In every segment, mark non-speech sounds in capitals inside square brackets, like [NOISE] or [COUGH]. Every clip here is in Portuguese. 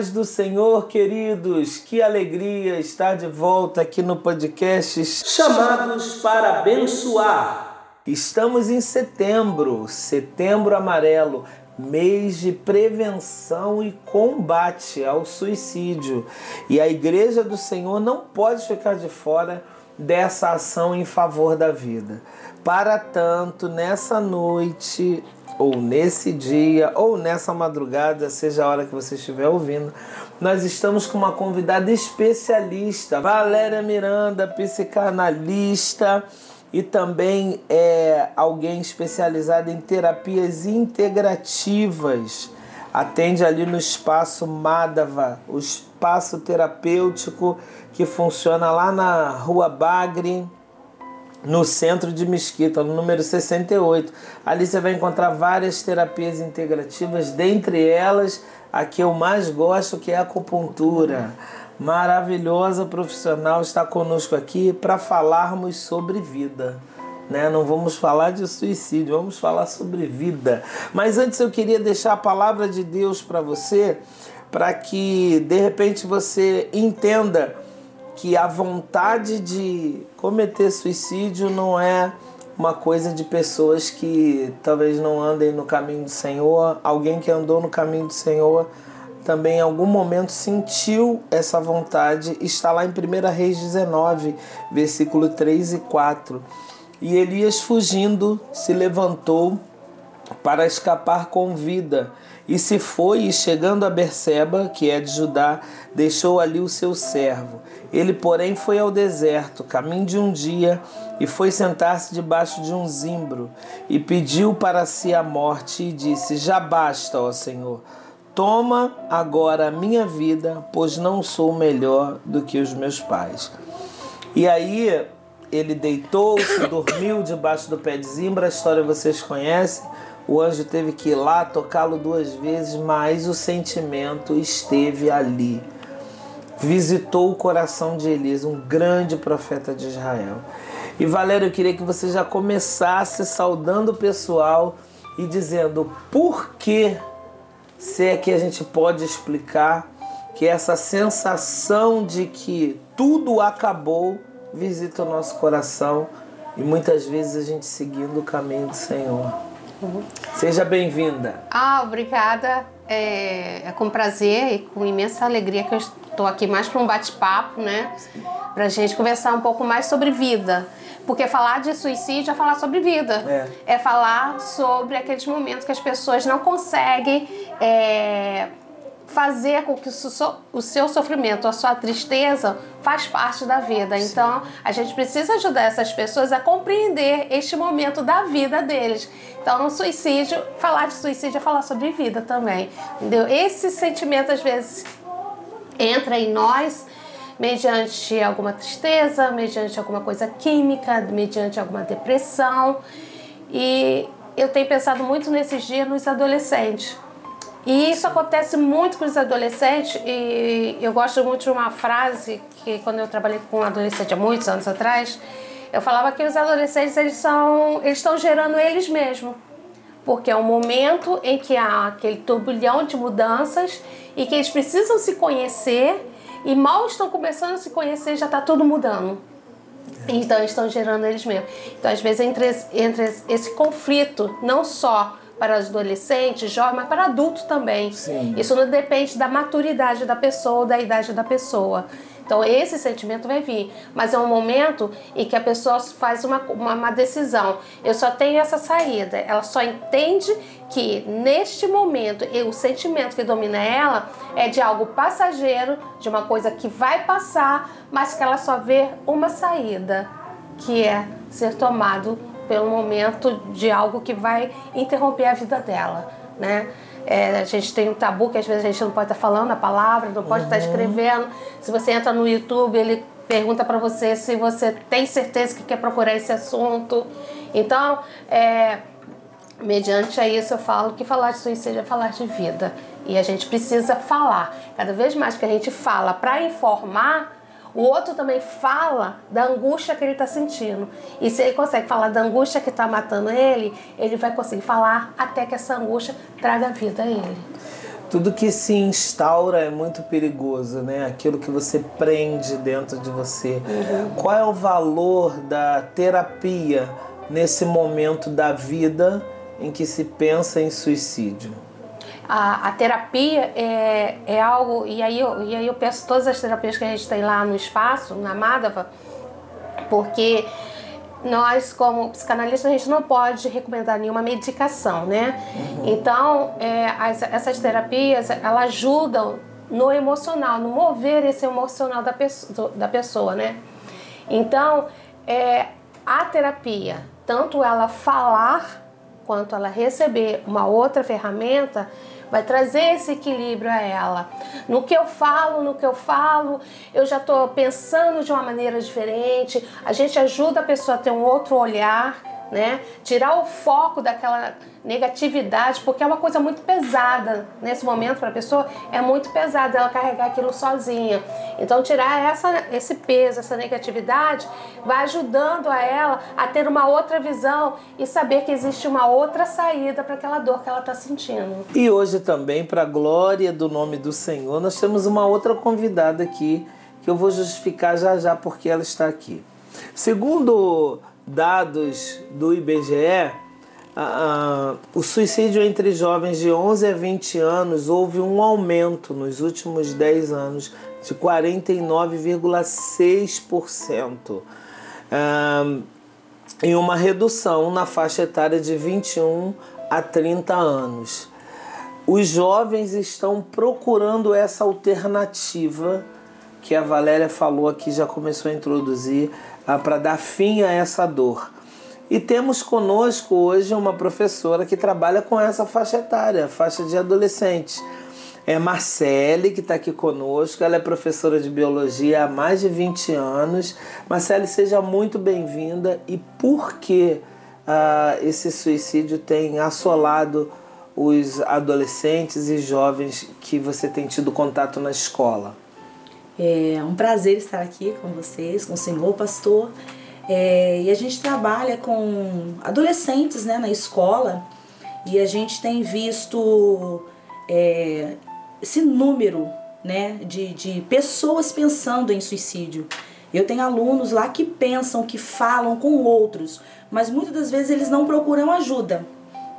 paz do Senhor, queridos. Que alegria estar de volta aqui no podcast Chamados para abençoar. Estamos em setembro, setembro amarelo, mês de prevenção e combate ao suicídio. E a Igreja do Senhor não pode ficar de fora dessa ação em favor da vida. Para tanto, nessa noite, ou nesse dia, ou nessa madrugada, seja a hora que você estiver ouvindo, nós estamos com uma convidada especialista, Valéria Miranda, psicanalista e também é alguém especializado em terapias integrativas. Atende ali no espaço Madava, o espaço terapêutico que funciona lá na Rua Bagre, no centro de Mesquita, no número 68. Ali você vai encontrar várias terapias integrativas, dentre elas a que eu mais gosto, que é a acupuntura. Maravilhosa profissional está conosco aqui para falarmos sobre vida. Né? Não vamos falar de suicídio, vamos falar sobre vida. Mas antes eu queria deixar a palavra de Deus para você, para que de repente você entenda que a vontade de cometer suicídio não é uma coisa de pessoas que talvez não andem no caminho do Senhor, alguém que andou no caminho do Senhor também em algum momento sentiu essa vontade, está lá em 1 Reis 19, versículo 3 e 4. E Elias, fugindo, se levantou para escapar com vida e se foi, e chegando a Berseba, que é de Judá, deixou ali o seu servo. Ele, porém, foi ao deserto, caminho de um dia, e foi sentar-se debaixo de um zimbro, e pediu para si a morte, e disse: Já basta, ó Senhor, toma agora a minha vida, pois não sou melhor do que os meus pais. E aí ele deitou-se, dormiu debaixo do pé de zimbro, a história vocês conhecem. O anjo teve que ir lá tocá-lo duas vezes, mas o sentimento esteve ali visitou o coração de Elias, um grande profeta de Israel. E Valério, eu queria que você já começasse saudando o pessoal e dizendo por que, se é que a gente pode explicar, que essa sensação de que tudo acabou visita o nosso coração e muitas vezes a gente seguindo o caminho do Senhor. Uhum. Seja bem-vinda. Ah, obrigada. É, é, com prazer e com imensa alegria que eu estou aqui mais para um bate-papo, né? Para a gente conversar um pouco mais sobre vida. Porque falar de suicídio é falar sobre vida. É, é falar sobre aqueles momentos que as pessoas não conseguem é, fazer com que o seu sofrimento, a sua tristeza faz parte da vida. Sim. Então, a gente precisa ajudar essas pessoas a compreender este momento da vida deles. Então, no suicídio, falar de suicídio é falar sobre vida também. Entendeu? Esse sentimento às vezes entra em nós mediante alguma tristeza, mediante alguma coisa química, mediante alguma depressão. E eu tenho pensado muito nesses dias nos adolescentes e isso acontece muito com os adolescentes e eu gosto muito de uma frase que quando eu trabalhei com adolescente há muitos anos atrás, eu falava que os adolescentes eles são eles estão gerando eles mesmos. Porque é um momento em que há aquele turbilhão de mudanças e que eles precisam se conhecer e mal estão começando a se conhecer já está tudo mudando. Então eles estão gerando eles mesmos. Então às vezes entre, entre esse conflito, não só para adolescentes, jovens, mas para adultos também. Sim. Isso não depende da maturidade da pessoa ou da idade da pessoa. Então esse sentimento vai vir, mas é um momento em que a pessoa faz uma, uma, uma, decisão. Eu só tenho essa saída. Ela só entende que neste momento o sentimento que domina ela é de algo passageiro, de uma coisa que vai passar, mas que ela só vê uma saída, que é ser tomado pelo momento de algo que vai interromper a vida dela, né? É, a gente tem um tabu que às vezes a gente não pode estar falando a palavra, não pode uhum. estar escrevendo. Se você entra no YouTube, ele pergunta para você se você tem certeza que quer procurar esse assunto. Então, é, mediante a isso, eu falo que falar de suicídio é falar de vida. E a gente precisa falar. Cada vez mais que a gente fala para informar, o outro também fala da angústia que ele está sentindo. E se ele consegue falar da angústia que está matando ele, ele vai conseguir falar até que essa angústia traga vida a ele. tudo que se instaura é muito perigoso, né? Aquilo que você prende dentro de você. Uhum. Qual é o valor da terapia nesse momento da vida em que se pensa em suicídio? A, a terapia é, é algo, e aí, eu, e aí eu peço todas as terapias que a gente tem lá no espaço, na Madava, porque nós, como psicanalistas, a gente não pode recomendar nenhuma medicação, né? Uhum. Então, é, as, essas terapias, elas ajudam no emocional, no mover esse emocional da pessoa, da pessoa né? Então, é, a terapia, tanto ela falar quanto ela receber uma outra ferramenta, vai trazer esse equilíbrio a ela. No que eu falo, no que eu falo, eu já estou pensando de uma maneira diferente. A gente ajuda a pessoa a ter um outro olhar, né? Tirar o foco daquela negatividade, porque é uma coisa muito pesada nesse momento para a pessoa, é muito pesada ela carregar aquilo sozinha. Então, tirar essa, esse peso, essa negatividade, vai ajudando a ela a ter uma outra visão e saber que existe uma outra saída para aquela dor que ela está sentindo. E hoje também, para a glória do nome do Senhor, nós temos uma outra convidada aqui que eu vou justificar já já porque ela está aqui. Segundo dados do IBGE, o suicídio entre jovens de 11 a 20 anos houve um aumento nos últimos 10 anos de 49,6%. Ah, e uma redução na faixa etária de 21 a 30 anos. Os jovens estão procurando essa alternativa que a Valéria falou aqui, já começou a introduzir, ah, para dar fim a essa dor. E temos conosco hoje uma professora que trabalha com essa faixa etária, faixa de adolescentes. É Marcele, que está aqui conosco. Ela é professora de biologia há mais de 20 anos. Marcele, seja muito bem-vinda. E por que uh, esse suicídio tem assolado os adolescentes e jovens que você tem tido contato na escola? É um prazer estar aqui com vocês, com o senhor pastor. É, e a gente trabalha com adolescentes né, na escola e a gente tem visto é, esse número né, de, de pessoas pensando em suicídio. Eu tenho alunos lá que pensam, que falam com outros, mas muitas das vezes eles não procuram ajuda.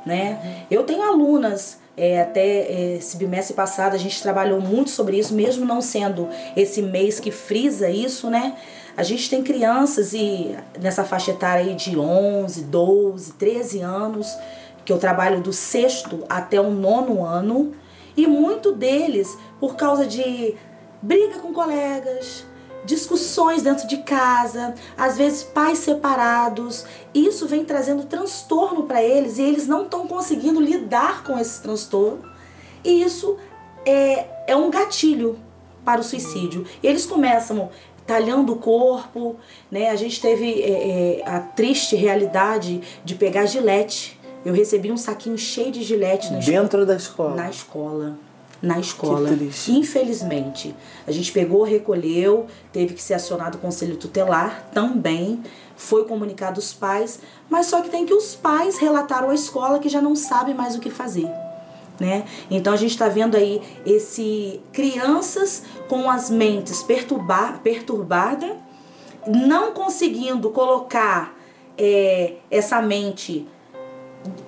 Né? Eu tenho alunas, é, até esse bimestre passado a gente trabalhou muito sobre isso, mesmo não sendo esse mês que frisa isso, né? A gente tem crianças e nessa faixa etária aí de 11, 12, 13 anos, que eu trabalho do sexto até o nono ano, e muito deles por causa de briga com colegas, discussões dentro de casa, às vezes pais separados. Isso vem trazendo transtorno para eles e eles não estão conseguindo lidar com esse transtorno. E isso é, é um gatilho para o suicídio. E eles começam talhando o corpo, né? A gente teve é, é, a triste realidade de pegar gilete. Eu recebi um saquinho cheio de gilete na dentro da escola. Na escola. Na escola. Infelizmente. A gente pegou, recolheu, teve que ser acionado o conselho tutelar também. Foi comunicado os pais, mas só que tem que os pais relataram à escola que já não sabe mais o que fazer né? Então a gente está vendo aí esse crianças com as mentes perturbar, perturbada, não conseguindo colocar é, essa mente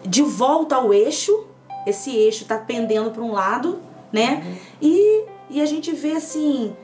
de volta ao eixo, esse eixo está pendendo para um lado, né? Uhum. E, e a gente vê assim,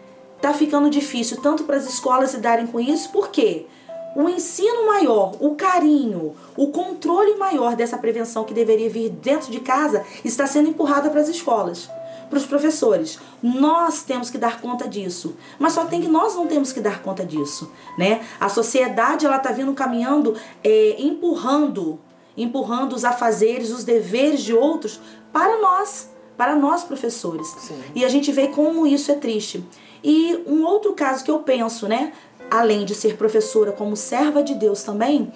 tá ficando difícil tanto para as escolas lidarem com isso, por quê? Porque o ensino maior, o carinho, o controle maior dessa prevenção que deveria vir dentro de casa está sendo empurrada para as escolas, para os professores. Nós temos que dar conta disso, mas só tem que nós não temos que dar conta disso, né? A sociedade ela está vindo caminhando, é, empurrando, empurrando os afazeres, os deveres de outros para nós, para nós professores. Sim. E a gente vê como isso é triste. E um outro caso que eu penso, né? além de ser professora, como serva de Deus também,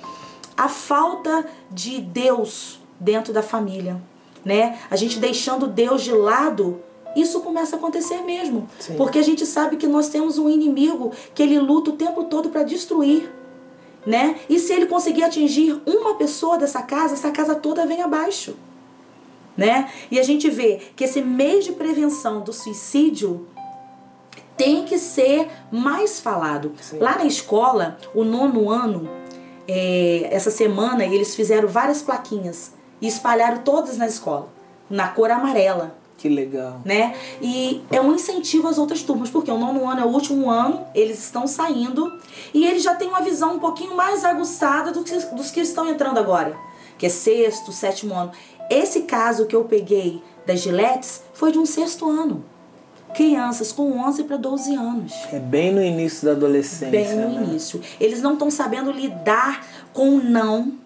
a falta de Deus dentro da família, né? A gente deixando Deus de lado, isso começa a acontecer mesmo. Sim. Porque a gente sabe que nós temos um inimigo que ele luta o tempo todo para destruir, né? E se ele conseguir atingir uma pessoa dessa casa, essa casa toda vem abaixo. Né? E a gente vê que esse mês de prevenção do suicídio tem que ser mais falado. Sim. Lá na escola, o nono ano, é, essa semana, eles fizeram várias plaquinhas e espalharam todas na escola, na cor amarela. Que legal. Né? E é um incentivo às outras turmas, porque o nono ano é o último ano, eles estão saindo e eles já têm uma visão um pouquinho mais aguçada do que, dos que estão entrando agora, que é sexto, sétimo ano. Esse caso que eu peguei das giletes foi de um sexto ano. Crianças com 11 para 12 anos. É bem no início da adolescência. Bem no né? início. Eles não estão sabendo lidar com o não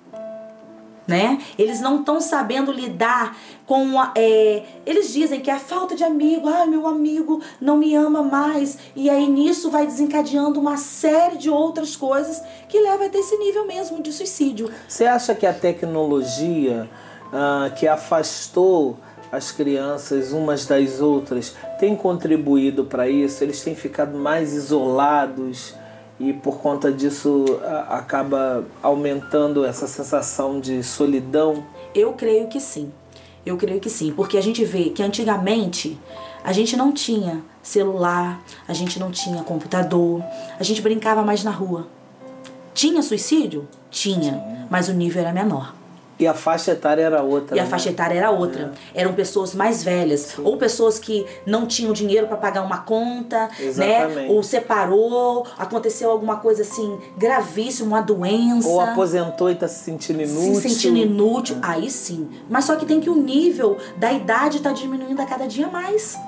né? Eles não estão sabendo lidar com a, é, eles dizem que é a falta de amigo, ah, meu amigo não me ama mais, e aí nisso vai desencadeando uma série de outras coisas que leva até esse nível mesmo de suicídio. Você acha que a tecnologia ah, que afastou as crianças umas das outras tem contribuído para isso? Eles têm ficado mais isolados? e por conta disso acaba aumentando essa sensação de solidão? Eu creio que sim. Eu creio que sim, porque a gente vê que antigamente a gente não tinha celular, a gente não tinha computador, a gente brincava mais na rua. Tinha suicídio? Tinha, mas o nível era menor. E a faixa etária era outra. E a né? faixa etária era outra. É. Eram pessoas mais velhas, Sim. ou pessoas que não tinham dinheiro para pagar uma conta, né? Exatamente. né? Ou separou, aconteceu alguma coisa assim gravíssima, uma doença. Ou aposentou e está se sentindo inútil. Se sentindo inútil, é. aí sim. Mas só que tem que o nível da idade tá diminuindo a cada dia mais,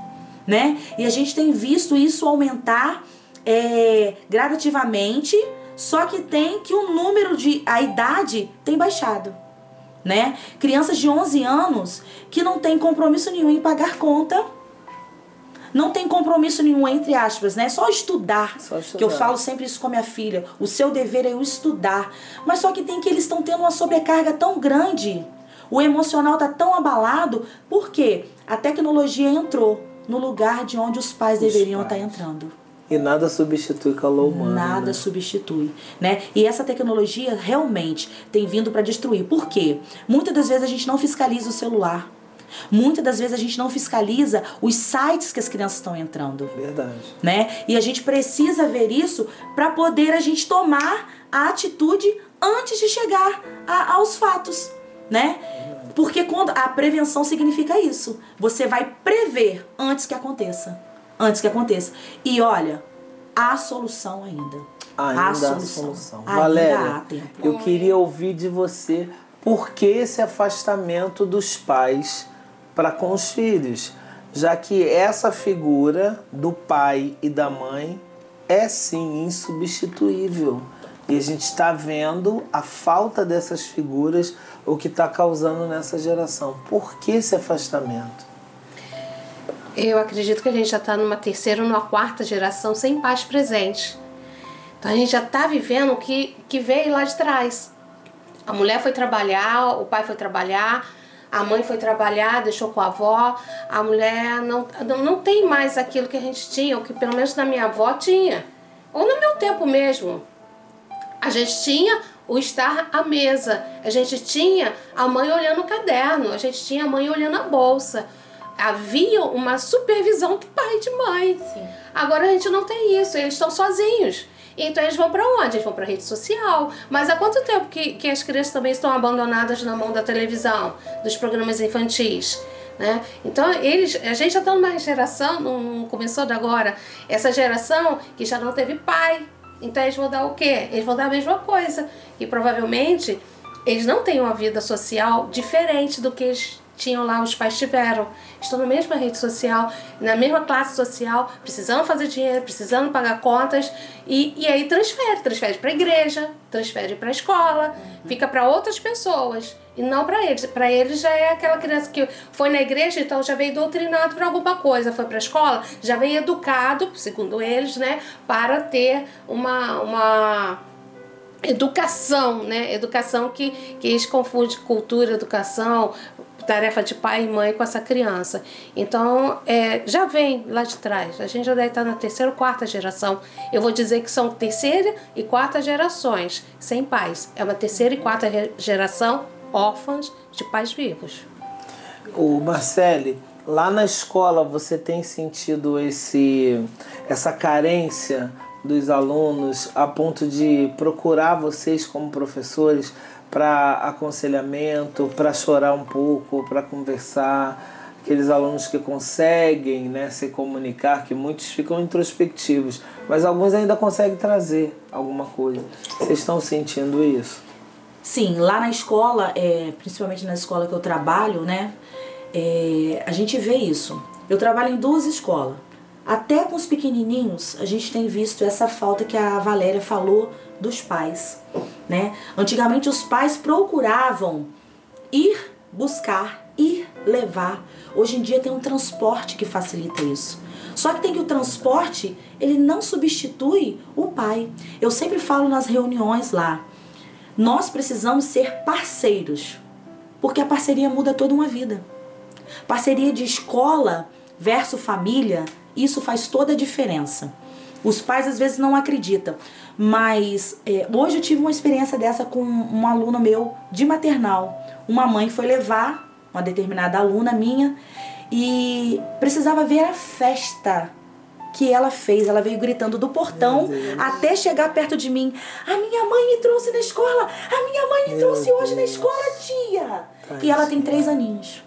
né? E a gente tem visto isso aumentar é, gradativamente, só que tem que o número de a idade tem baixado né? Crianças de 11 anos que não tem compromisso nenhum em pagar conta, não tem compromisso nenhum, entre aspas, né? Só estudar, só estudar. Que eu falo sempre isso com minha filha. O seu dever é o estudar. Mas só que tem que eles estão tendo uma sobrecarga tão grande. O emocional tá tão abalado, porque a tecnologia entrou no lugar de onde os pais os deveriam estar tá entrando. E nada substitui calor humano. Nada né? substitui, né? E essa tecnologia realmente tem vindo para destruir. Por quê? Muitas das vezes a gente não fiscaliza o celular. Muitas das vezes a gente não fiscaliza os sites que as crianças estão entrando. Verdade. Né? E a gente precisa ver isso para poder a gente tomar a atitude antes de chegar a, aos fatos, né? Porque quando a prevenção significa isso, você vai prever antes que aconteça antes que aconteça. E olha, há solução ainda. Ainda há solução. solução. Ainda Valéria, eu queria ouvir de você por que esse afastamento dos pais para com os filhos, já que essa figura do pai e da mãe é sim insubstituível. E a gente está vendo a falta dessas figuras, o que está causando nessa geração. Por que esse afastamento? Eu acredito que a gente já está numa terceira ou numa quarta geração sem pais presentes. Então a gente já está vivendo o que, que veio lá de trás. A mulher foi trabalhar, o pai foi trabalhar, a mãe foi trabalhar, deixou com a avó. A mulher não, não, não tem mais aquilo que a gente tinha, o que pelo menos na minha avó tinha. Ou no meu tempo mesmo. A gente tinha o estar à mesa. A gente tinha a mãe olhando o caderno, a gente tinha a mãe olhando a bolsa havia uma supervisão do pai e de mãe. Sim. Agora a gente não tem isso, eles estão sozinhos. Então eles vão para onde? Eles vão para rede social. Mas há quanto tempo que, que as crianças também estão abandonadas na mão da televisão, dos programas infantis? Né? Então eles, a gente já está numa geração, não começou de agora, essa geração que já não teve pai. Então eles vão dar o quê? Eles vão dar a mesma coisa. E provavelmente eles não têm uma vida social diferente do que eles tinham lá, os pais tiveram. Estão na mesma rede social, na mesma classe social, precisando fazer dinheiro, precisando pagar contas. E, e aí transfere, transfere para a igreja, transfere para a escola, uhum. fica para outras pessoas. E não para eles. Para eles já é aquela criança que foi na igreja, então já veio doutrinado para alguma coisa. Foi para a escola, já veio educado, segundo eles, né? Para ter uma, uma educação, né? Educação que, que eles confundem cultura, educação, tarefa de pai e mãe com essa criança. Então, é, já vem lá de trás. A gente já deve estar na terceira ou quarta geração. Eu vou dizer que são terceira e quarta gerações sem pais. É uma terceira e quarta geração órfãs de pais vivos. O Marcele, lá na escola você tem sentido esse essa carência dos alunos a ponto de procurar vocês como professores para aconselhamento, para chorar um pouco, para conversar? aqueles alunos que conseguem né, se comunicar, que muitos ficam introspectivos, mas alguns ainda conseguem trazer alguma coisa. Vocês estão sentindo isso? Sim, lá na escola, é, principalmente na escola que eu trabalho, né, é, a gente vê isso. Eu trabalho em duas escolas. Até com os pequenininhos, a gente tem visto essa falta que a Valéria falou dos pais, né? Antigamente os pais procuravam ir buscar, ir levar. Hoje em dia tem um transporte que facilita isso. Só que tem que o transporte, ele não substitui o pai. Eu sempre falo nas reuniões lá, nós precisamos ser parceiros, porque a parceria muda toda uma vida. Parceria de escola versus família, isso faz toda a diferença. Os pais às vezes não acreditam, mas é, hoje eu tive uma experiência dessa com um aluno meu de maternal. Uma mãe foi levar uma determinada aluna minha e precisava ver a festa que ela fez. Ela veio gritando do portão até chegar perto de mim. A minha mãe me trouxe na escola. A minha mãe me Meu trouxe Deus. hoje na escola, tia. e ela tem três aninhos.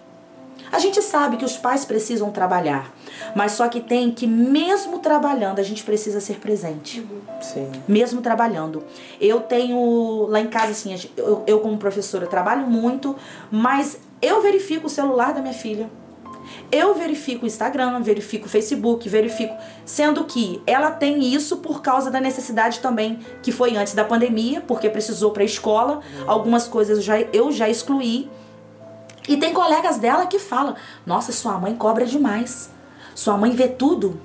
A gente sabe que os pais precisam trabalhar, mas só que tem que, mesmo trabalhando, a gente precisa ser presente. Sim. Mesmo trabalhando. Eu tenho lá em casa, assim, eu, eu como professora trabalho muito, mas eu verifico o celular da minha filha. Eu verifico o Instagram, verifico o Facebook, verifico. Sendo que ela tem isso por causa da necessidade também que foi antes da pandemia, porque precisou para a escola. Algumas coisas eu já, eu já excluí. E tem colegas dela que falam: Nossa, sua mãe cobra demais. Sua mãe vê tudo.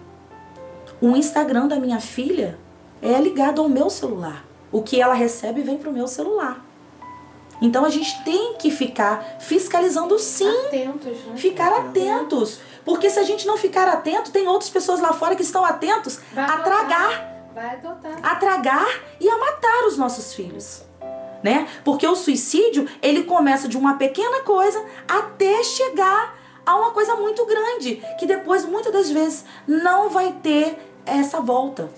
O Instagram da minha filha é ligado ao meu celular. O que ela recebe vem pro meu celular. Então a gente tem que ficar fiscalizando sim. Atentos, né? Ficar atentos. Porque se a gente não ficar atento, tem outras pessoas lá fora que estão atentos Vai a tragar. Vai adotar. A tragar e a matar os nossos filhos né? Porque o suicídio, ele começa de uma pequena coisa até chegar a uma coisa muito grande, que depois muitas das vezes não vai ter essa volta.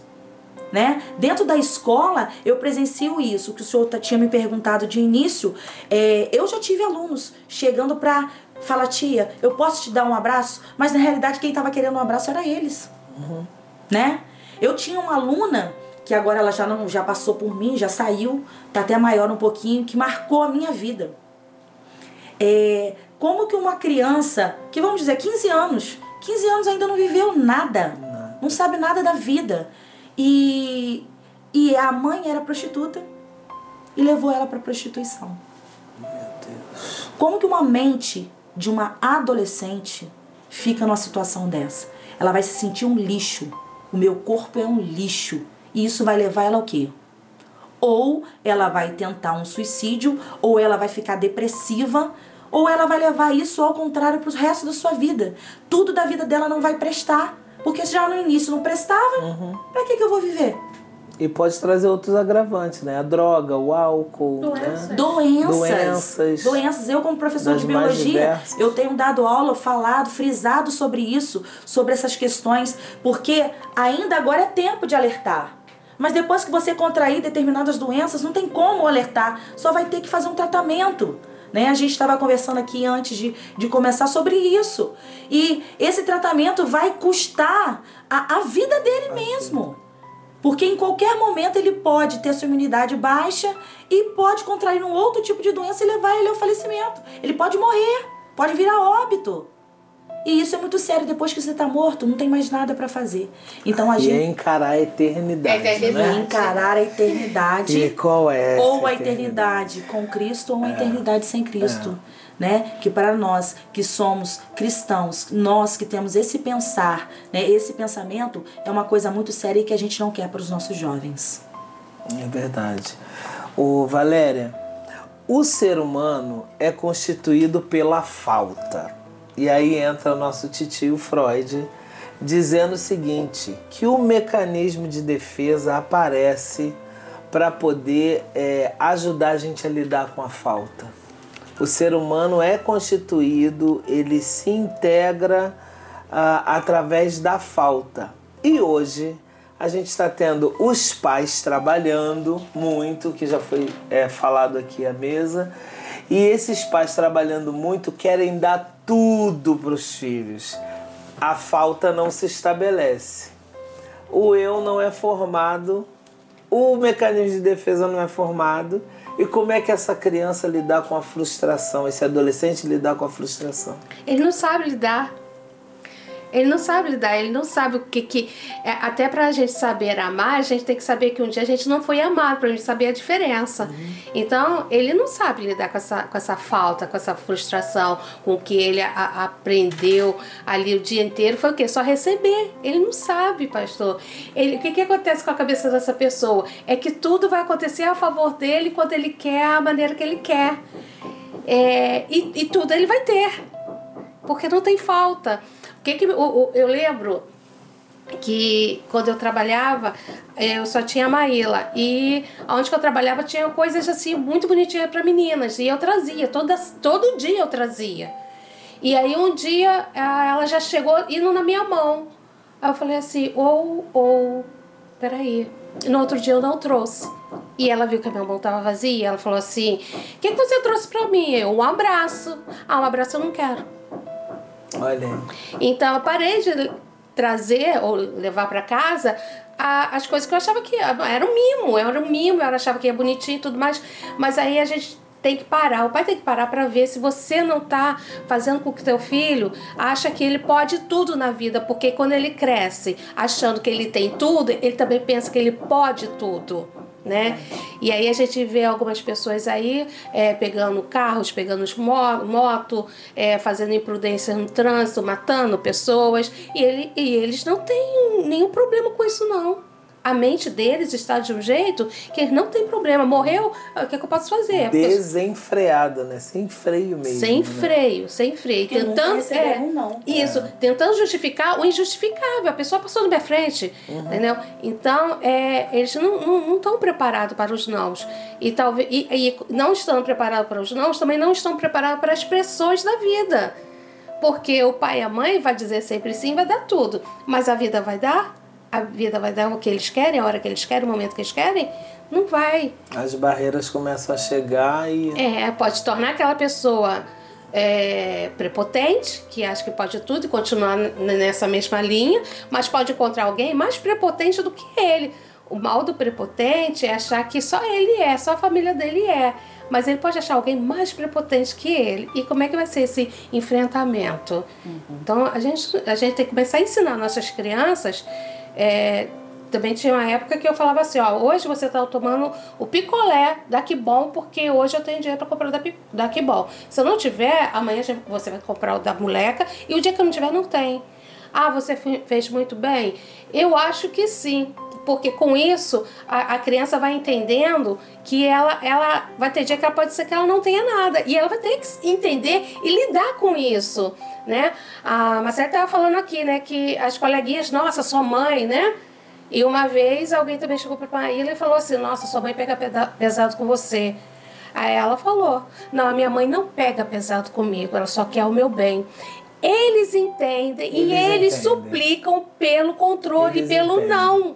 Né? Dentro da escola, eu presencio isso, que o senhor tinha me perguntado de início. É, eu já tive alunos chegando para falar, tia, eu posso te dar um abraço? Mas na realidade, quem estava querendo um abraço era eles. Uhum. Né? Eu tinha uma aluna que agora ela já não já passou por mim, já saiu, tá até maior um pouquinho, que marcou a minha vida. É, como que uma criança, que vamos dizer, 15 anos, 15 anos ainda não viveu nada, não sabe nada da vida. E, e a mãe era prostituta e levou ela para prostituição. Meu Deus. Como que uma mente de uma adolescente fica numa situação dessa? Ela vai se sentir um lixo. O meu corpo é um lixo. E isso vai levar ela ao quê? Ou ela vai tentar um suicídio, ou ela vai ficar depressiva, ou ela vai levar isso ao contrário para o resto da sua vida. Tudo da vida dela não vai prestar. Porque já no início não prestava, uhum. para que, que eu vou viver? E pode trazer outros agravantes, né? A droga, o álcool. Doenças. Né? Doenças. Doenças. Doenças. Eu, como professor de biologia, eu tenho dado aula, falado, frisado sobre isso, sobre essas questões, porque ainda agora é tempo de alertar. Mas depois que você contrair determinadas doenças, não tem como alertar, só vai ter que fazer um tratamento. Né? A gente estava conversando aqui antes de, de começar sobre isso. E esse tratamento vai custar a, a vida dele mesmo. Porque em qualquer momento ele pode ter sua imunidade baixa e pode contrair um outro tipo de doença e levar ele ao falecimento. Ele pode morrer, pode virar óbito. E isso é muito sério. Depois que você está morto, não tem mais nada para fazer. Então a e gente. É encarar a eternidade. É eternidade. Né? Encarar a eternidade. E qual é? Ou a eternidade, eternidade com Cristo ou uma é. eternidade sem Cristo. É. Né? Que para nós que somos cristãos, nós que temos esse pensar, né? esse pensamento, é uma coisa muito séria e que a gente não quer para os nossos jovens. É verdade. O Valéria, o ser humano é constituído pela falta. E aí entra o nosso tio Freud dizendo o seguinte: que o mecanismo de defesa aparece para poder é, ajudar a gente a lidar com a falta. O ser humano é constituído, ele se integra uh, através da falta. E hoje a gente está tendo os pais trabalhando muito, que já foi é, falado aqui à mesa, e esses pais trabalhando muito querem dar tudo para os filhos. A falta não se estabelece. O eu não é formado, o mecanismo de defesa não é formado. E como é que essa criança lidar com a frustração, esse adolescente lidar com a frustração? Ele não sabe lidar. Ele não sabe lidar, ele não sabe o que que. É, até para a gente saber amar, a gente tem que saber que um dia a gente não foi amado, para a gente saber a diferença. Uhum. Então, ele não sabe lidar com essa, com essa falta, com essa frustração, com o que ele a, aprendeu ali o dia inteiro. Foi o quê? Só receber. Ele não sabe, pastor. Ele, o que, que acontece com a cabeça dessa pessoa? É que tudo vai acontecer a favor dele quando ele quer, a maneira que ele quer. É, e, e tudo ele vai ter. Porque não tem falta que que eu, eu lembro que quando eu trabalhava, eu só tinha a Maíla. E onde que eu trabalhava tinha coisas assim muito bonitinhas para meninas. E eu trazia, todas, todo dia eu trazia. E aí um dia ela já chegou indo na minha mão. Aí eu falei assim, ou, ou, peraí. No outro dia eu não trouxe. E ela viu que a minha mão estava vazia. Ela falou assim: O que, que você trouxe para mim? Eu, um abraço. Ah, um abraço eu não quero. Olha. Então eu parei de trazer ou levar para casa a, as coisas que eu achava que era um mimo, era um mimo, eu achava que ia bonitinho e tudo mais, mas aí a gente tem que parar, o pai tem que parar para ver se você não tá fazendo com que teu filho acha que ele pode tudo na vida, porque quando ele cresce achando que ele tem tudo, ele também pensa que ele pode tudo né? E aí a gente vê algumas pessoas aí é, pegando carros, pegando mo moto, é, fazendo imprudência no trânsito, matando pessoas, e, ele, e eles não têm nenhum problema com isso não a mente deles está de um jeito que eles não tem problema. Morreu, o que, é que eu posso fazer? Desenfreada, né? Sem freio mesmo. Sem né? freio, sem freio. Porque tentando. É, não. Isso, é. tentando justificar o injustificável. A pessoa passou na minha frente. Uhum. Entendeu? Então, é, eles não estão não, não preparados para os nãos. E, talvez, e, e não estando preparados para os nãos, também não estão preparados para as pressões da vida. Porque o pai e a mãe vai dizer sempre sim, vai dar tudo. Mas a vida vai dar? A vida vai dar o que eles querem, a hora que eles querem, o momento que eles querem, não vai. As barreiras começam a chegar e. É, pode tornar aquela pessoa é, prepotente, que acha que pode tudo e continuar nessa mesma linha, mas pode encontrar alguém mais prepotente do que ele. O mal do prepotente é achar que só ele é, só a família dele é. Mas ele pode achar alguém mais prepotente que ele. E como é que vai ser esse enfrentamento? Uhum. Então a gente, a gente tem que começar a ensinar nossas crianças é, também tinha uma época que eu falava assim, ó, hoje você está tomando o picolé da Bom, porque hoje eu tenho dinheiro para comprar da, Bom. Se eu não tiver, amanhã você vai comprar o da moleca e o dia que eu não tiver, não tem. Ah, você fez muito bem? Eu acho que sim, porque com isso a, a, criança vai entendendo que ela, ela vai ter dia que ela pode ser que ela não tenha nada e ela vai ter que entender e lidar com isso né? A Marcela estava falando aqui, né, que as coleguinhas, nossa, sua mãe, né? E uma vez alguém também chegou para a Maíla e falou assim, nossa, sua mãe pega pesado com você. Aí ela falou, não, a minha mãe não pega pesado comigo, ela só quer o meu bem. Eles entendem eles e eles entendem. suplicam pelo controle, eles pelo entendem. não.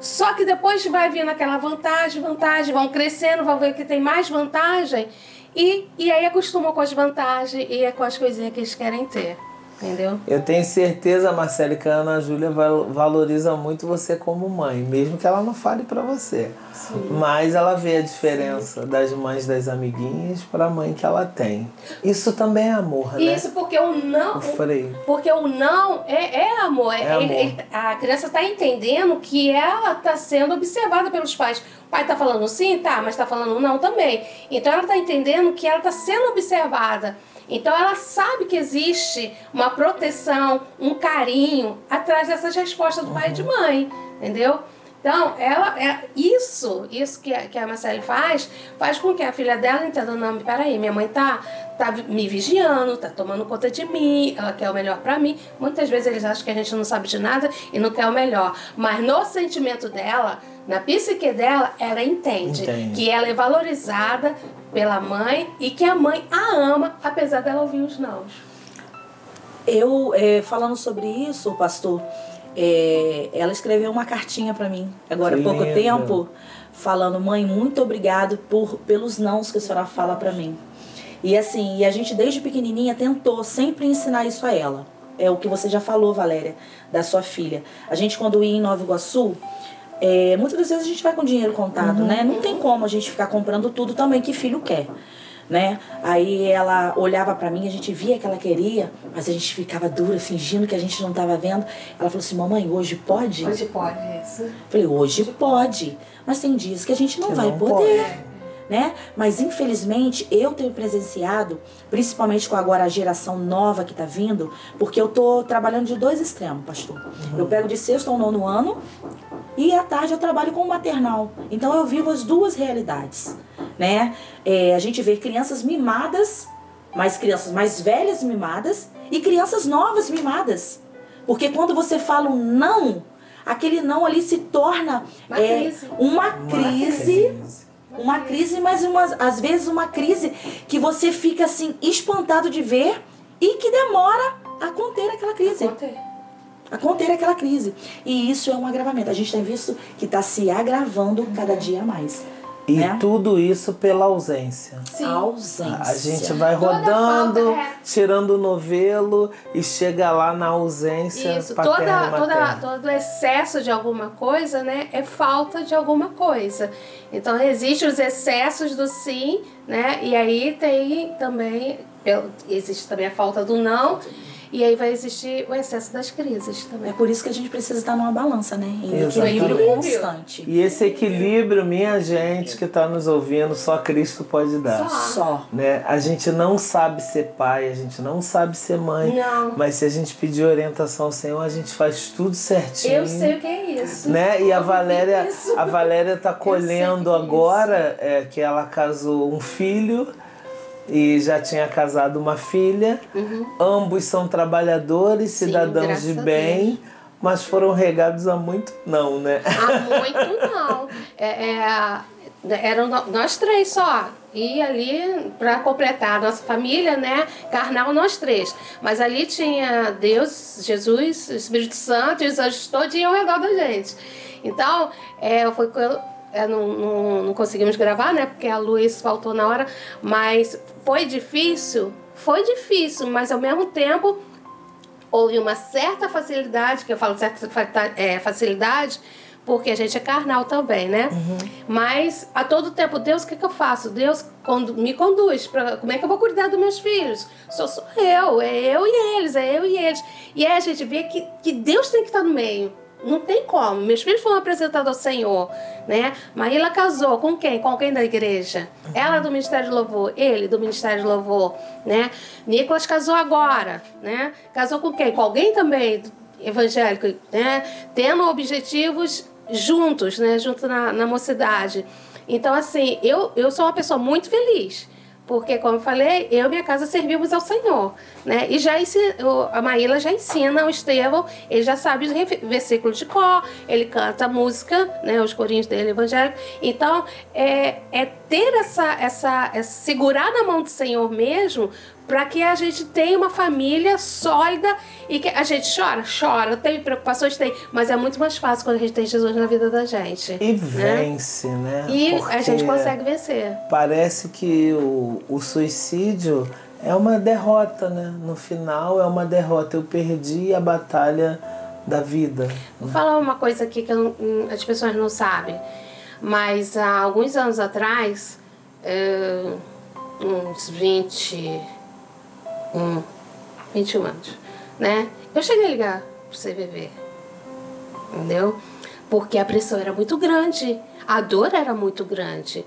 Só que depois vai vindo aquela vantagem, vantagem, vão crescendo, vão ver que tem mais vantagem e, e aí acostumam com as vantagens e é com as coisinhas que eles querem ter. Entendeu? Eu tenho certeza, Marcele, que a Ana Júlia valoriza muito você como mãe, mesmo que ela não fale para você. Sim. Mas ela vê a diferença Sim. das mães das amiguinhas para a mãe que ela tem. Isso também é amor, né? Isso porque o não. O freio. Porque o não é, é amor. É, é amor. Ele, ele, a criança está entendendo que ela está sendo observada pelos pais. O pai está falando sim, tá, mas está falando não também. Então ela está entendendo que ela está sendo observada. Então ela sabe que existe uma proteção, um carinho atrás dessas respostas do pai e de uhum. mãe, entendeu? Então, ela é isso, isso que a, que a Marcele faz, faz com que a filha dela entenda, não, peraí, minha mãe tá, tá me vigiando, tá tomando conta de mim, ela quer o melhor para mim. Muitas vezes eles acham que a gente não sabe de nada e não quer o melhor. Mas no sentimento dela, na psique dela, ela entende, entende. que ela é valorizada pela mãe e que a mãe a ama, apesar dela ouvir os não. Eu, é, falando sobre isso, pastor, é, ela escreveu uma cartinha para mim, agora há pouco tempo, falando: Mãe, muito obrigado por, pelos nãos que a senhora fala para mim. E assim, e a gente desde pequenininha tentou sempre ensinar isso a ela. É o que você já falou, Valéria, da sua filha. A gente, quando ia em Nova Iguaçu, é, muitas das vezes a gente vai com dinheiro contado, uhum. né? Não tem como a gente ficar comprando tudo também que filho quer né? Aí ela olhava para mim, a gente via que ela queria, mas a gente ficava dura, fingindo que a gente não estava vendo. Ela falou assim: "Mamãe, hoje pode?" Hoje pode, isso. Falei: "Hoje, hoje pode. Mas tem dias que a gente não que vai não poder." Pode. Né? Mas infelizmente eu tenho presenciado, principalmente com agora a geração nova que está vindo, porque eu tô trabalhando de dois extremos, pastor. Uhum. Eu pego de sexto ao nono ano e à tarde eu trabalho com o maternal. Então eu vivo as duas realidades né? É, a gente vê crianças mimadas, mas crianças mais velhas mimadas e crianças novas mimadas. Porque quando você fala um não, aquele não ali se torna uma é, crise. Uma, crise, uma crise, mas uma, às vezes uma crise que você fica assim espantado de ver e que demora a conter aquela crise. A conter. A conter aquela crise. E isso é um agravamento. A gente tem visto que está se agravando cada dia mais. E né? tudo isso pela ausência. Sim. A ausência. A gente vai rodando, é... tirando o novelo e chega lá na ausência. Isso, toda, toda, todo excesso de alguma coisa, né, é falta de alguma coisa. Então existem os excessos do sim, né? E aí tem também existe também a falta do não. E aí vai existir o excesso das crises também. É por isso que a gente precisa estar numa balança, né? Em equilíbrio constante. E esse equilíbrio, minha gente que está nos ouvindo, só Cristo pode dar. Só. Né? A gente não sabe ser pai, a gente não sabe ser mãe. Não. Mas se a gente pedir orientação ao Senhor, a gente faz tudo certinho. Eu sei o que é isso. Né? E a Valéria, a Valéria tá colhendo é agora é, que ela casou um filho e já tinha casado uma filha. Uhum. Ambos são trabalhadores, Sim, cidadãos de bem, mas foram regados há muito não, né? Há muito não. [LAUGHS] É, é, eram nós três só. E ali, para completar a nossa família, né? Carnal, nós três. Mas ali tinha Deus, Jesus, Espírito Santo e os anjos todos ao redor da gente. Então, é, foi é, não, não, não, conseguimos gravar, né? Porque a luz faltou na hora. Mas foi difícil? Foi difícil, mas ao mesmo tempo houve uma certa facilidade, que eu falo certa é, facilidade, porque a gente é carnal também, né? Uhum. Mas a todo tempo, Deus, o que, que eu faço? Deus me conduz. Pra, como é que eu vou cuidar dos meus filhos? Sou, sou eu, é eu e eles, é eu e eles. E aí a gente vê que, que Deus tem que estar no meio. Não tem como. Meus filhos foram apresentados ao Senhor, né? Maíla casou com quem? Com alguém da igreja. Ela do Ministério de Louvor, ele do Ministério de Louvor, né? Nicolas casou agora, né? Casou com quem? Com alguém também evangélico, né? Tendo objetivos juntos, né? Junto na, na mocidade. Então, assim, eu, eu sou uma pessoa muito feliz porque, como eu falei, eu e minha casa servimos ao Senhor. Né? E já a Maíla já ensina o Estevão, ele já sabe os versículos de cor, ele canta música, né, os corinhos dele evangélico. Então, é, é ter essa, essa, é segurar na mão do Senhor mesmo, para que a gente tenha uma família sólida e que a gente chora, chora, tem preocupações, tem, mas é muito mais fácil quando a gente tem Jesus na vida da gente. E né? vence, né? E Porque a gente consegue vencer. Parece que o, o suicídio é uma derrota, né? No final é uma derrota. Eu perdi a batalha da vida. Vou falar uma coisa aqui que eu, as pessoas não sabem, mas há alguns anos atrás, é, uns 20 um, 21 anos, né? Eu cheguei a ligar pro CVV, entendeu? Porque a pressão era muito grande, a dor era muito grande.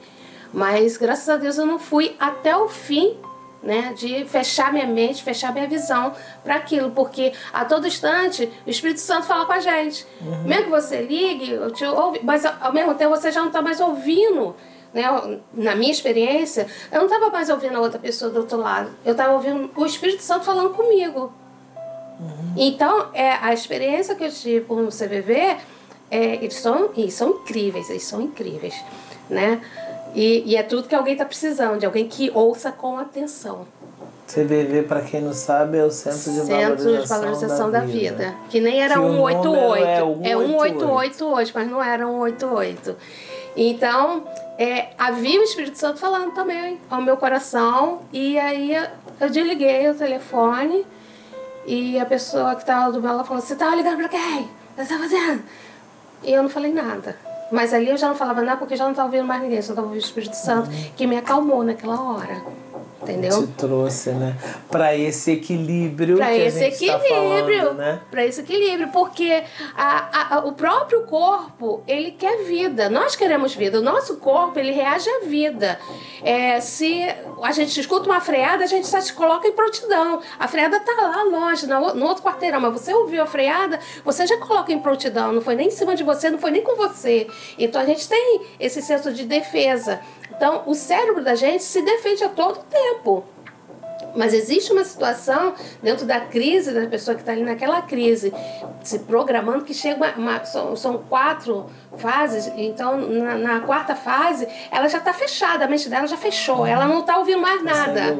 Mas graças a Deus eu não fui até o fim, né, de fechar minha mente, fechar minha visão para aquilo, porque a todo instante o Espírito Santo fala com a gente. Uhum. Mesmo que você ligue, eu te ouve, mas ao mesmo tempo você já não está mais ouvindo né? Na minha experiência, eu não estava mais ouvindo a outra pessoa do outro lado. Eu estava ouvindo o Espírito Santo falando comigo. Uhum. Então, é, a experiência que eu tive com o CVV, é, eles, são, eles são incríveis, eles são incríveis. Né? E, e é tudo que alguém está precisando, de alguém que ouça com atenção. CVV, para quem não sabe, é o Centro de Centro Valorização, de Valorização da, da vida. vida. Que nem era que 188. É 188. é 188 hoje, mas não era 188. Então, é, havia o Espírito Santo falando também ao meu coração. E aí eu desliguei o telefone e a pessoa que estava do meu lado falou: Você estava ligando para quem? Você está fazendo? E eu não falei nada. Mas ali eu já não falava nada porque já não estava ouvindo mais ninguém, só estava ouvindo o Espírito Santo que me acalmou naquela hora entendeu? Te trouxe, né? Para esse equilíbrio que esse a gente equilíbrio, tá falando, né? Para esse equilíbrio, porque a, a, o próprio corpo, ele quer vida. Nós queremos vida. O nosso corpo, ele reage à vida. É, se a gente escuta uma freada, a gente só se coloca em prontidão. A freada tá lá longe, no, no outro quarteirão, mas você ouviu a freada, você já coloca em prontidão. Não foi nem em cima de você, não foi nem com você. Então a gente tem esse senso de defesa. Então, o cérebro da gente se defende a todo tempo. Mas existe uma situação dentro da crise, da pessoa que está ali naquela crise, se programando, que chega uma. uma são, são, quatro fases, então na, na quarta fase ela já está fechada, a mente dela já fechou, ela não está ouvindo mais nada.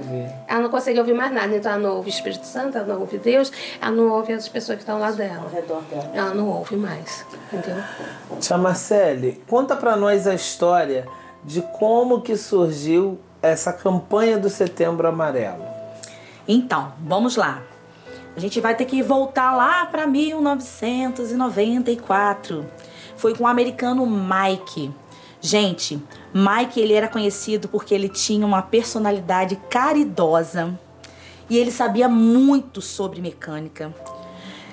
Ela não consegue ouvir mais nada, então ela não ouve o Espírito Santo, ela não ouve Deus, ela não ouve as pessoas que estão lá dela. Ao redor dela. Ela não ouve mais, entendeu? Tia Marcele, conta para nós a história de como que surgiu essa campanha do Setembro Amarelo. Então, vamos lá. A gente vai ter que voltar lá para 1994. Foi com o americano Mike. Gente, Mike ele era conhecido porque ele tinha uma personalidade caridosa e ele sabia muito sobre mecânica.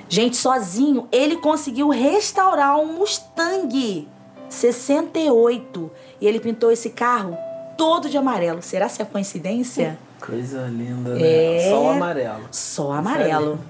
Gente, sozinho ele conseguiu restaurar um Mustang 68 e ele pintou esse carro todo de amarelo. Será se é coincidência? Coisa linda, né? É... Só amarelo. Só amarelo.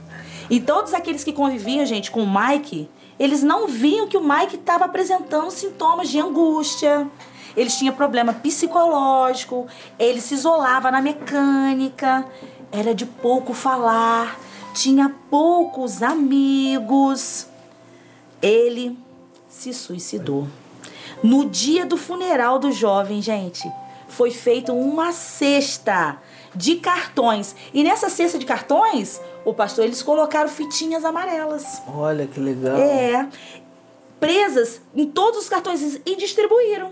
E todos aqueles que conviviam, gente, com o Mike, eles não viam que o Mike estava apresentando sintomas de angústia. Ele tinha problema psicológico, ele se isolava na mecânica, era de pouco falar, tinha poucos amigos. Ele se suicidou. No dia do funeral do jovem, gente, foi feita uma cesta de cartões. E nessa cesta de cartões, o pastor, eles colocaram fitinhas amarelas. Olha que legal. É. Presas em todos os cartões e distribuíram.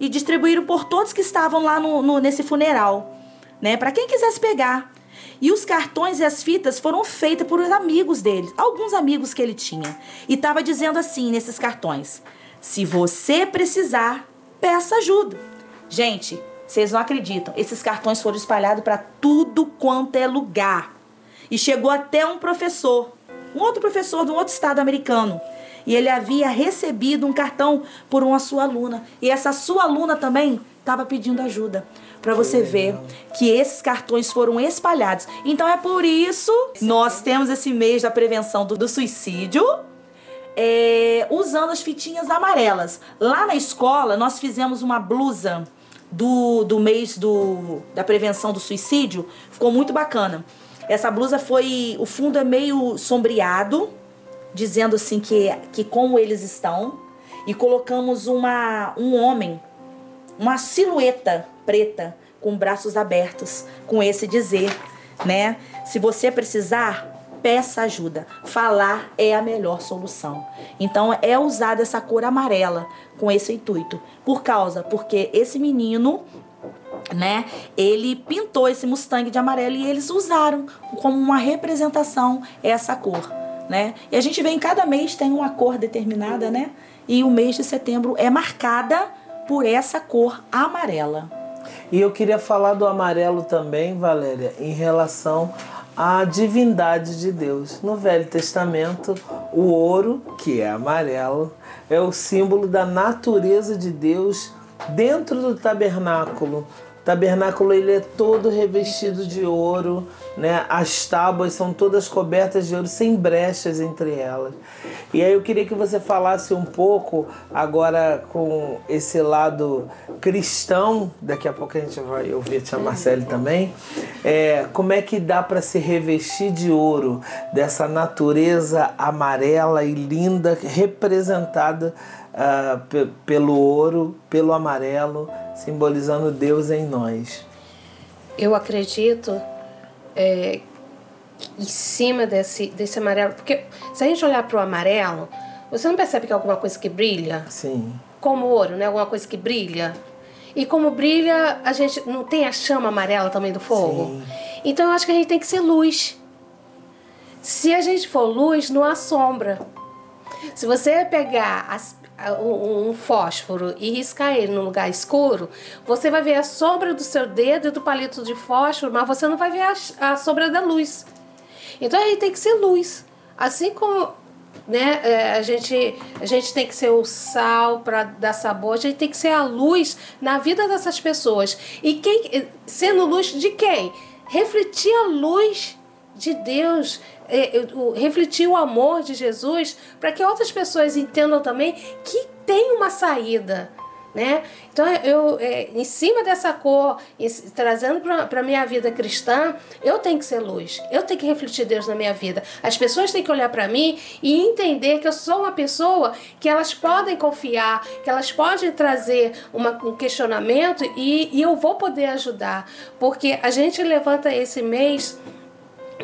E distribuíram por todos que estavam lá no, no nesse funeral, né? Para quem quisesse pegar. E os cartões e as fitas foram feitas por amigos dele, alguns amigos que ele tinha. E tava dizendo assim nesses cartões: se você precisar, peça ajuda. Gente, vocês não acreditam. Esses cartões foram espalhados para tudo quanto é lugar. E chegou até um professor, um outro professor de um outro estado americano. E ele havia recebido um cartão por uma sua aluna. E essa sua aluna também estava pedindo ajuda. Para você ver que esses cartões foram espalhados. Então é por isso nós temos esse mês da prevenção do, do suicídio é, usando as fitinhas amarelas. Lá na escola, nós fizemos uma blusa do, do mês do, da prevenção do suicídio. Ficou muito bacana. Essa blusa foi. O fundo é meio sombreado, dizendo assim que, que como eles estão. E colocamos uma, um homem, uma silhueta preta, com braços abertos, com esse dizer, né? Se você precisar, peça ajuda. Falar é a melhor solução. Então é usada essa cor amarela com esse intuito. Por causa, porque esse menino né? Ele pintou esse Mustang de amarelo e eles usaram como uma representação essa cor, né? E a gente vê em cada mês tem uma cor determinada, né? E o mês de setembro é marcada por essa cor amarela. E eu queria falar do amarelo também, Valéria, em relação a divindade de Deus. No Velho Testamento, o ouro, que é amarelo, é o símbolo da natureza de Deus dentro do tabernáculo. O tabernáculo ele é todo revestido de ouro, né? As tábuas são todas cobertas de ouro, sem brechas entre elas. E aí eu queria que você falasse um pouco agora com esse lado cristão, daqui a pouco a gente vai ouvir a tia Marcele também, é, como é que dá para se revestir de ouro dessa natureza amarela e linda representada uh, pelo ouro, pelo amarelo simbolizando Deus em nós. Eu acredito é, em cima desse, desse amarelo, porque se a gente olhar para o amarelo, você não percebe que é alguma coisa que brilha? Sim. Como ouro, né? Alguma coisa que brilha. E como brilha, a gente não tem a chama amarela também do fogo? Sim. Então eu acho que a gente tem que ser luz. Se a gente for luz, não há sombra. Se você pegar as, um fósforo e riscar ele num lugar escuro, você vai ver a sombra do seu dedo e do palito de fósforo, mas você não vai ver a, a sombra da luz. Então a gente tem que ser luz. Assim como né, é, a, gente, a gente tem que ser o sal para dar sabor, a gente tem que ser a luz na vida dessas pessoas. E quem sendo luz de quem? Refletir a luz de Deus, refletir o amor de Jesus, para que outras pessoas entendam também que tem uma saída né? Então, eu, é, em cima dessa cor, trazendo para a minha vida cristã, eu tenho que ser luz, eu tenho que refletir Deus na minha vida. As pessoas têm que olhar para mim e entender que eu sou uma pessoa que elas podem confiar, que elas podem trazer uma, um questionamento e, e eu vou poder ajudar, porque a gente levanta esse mês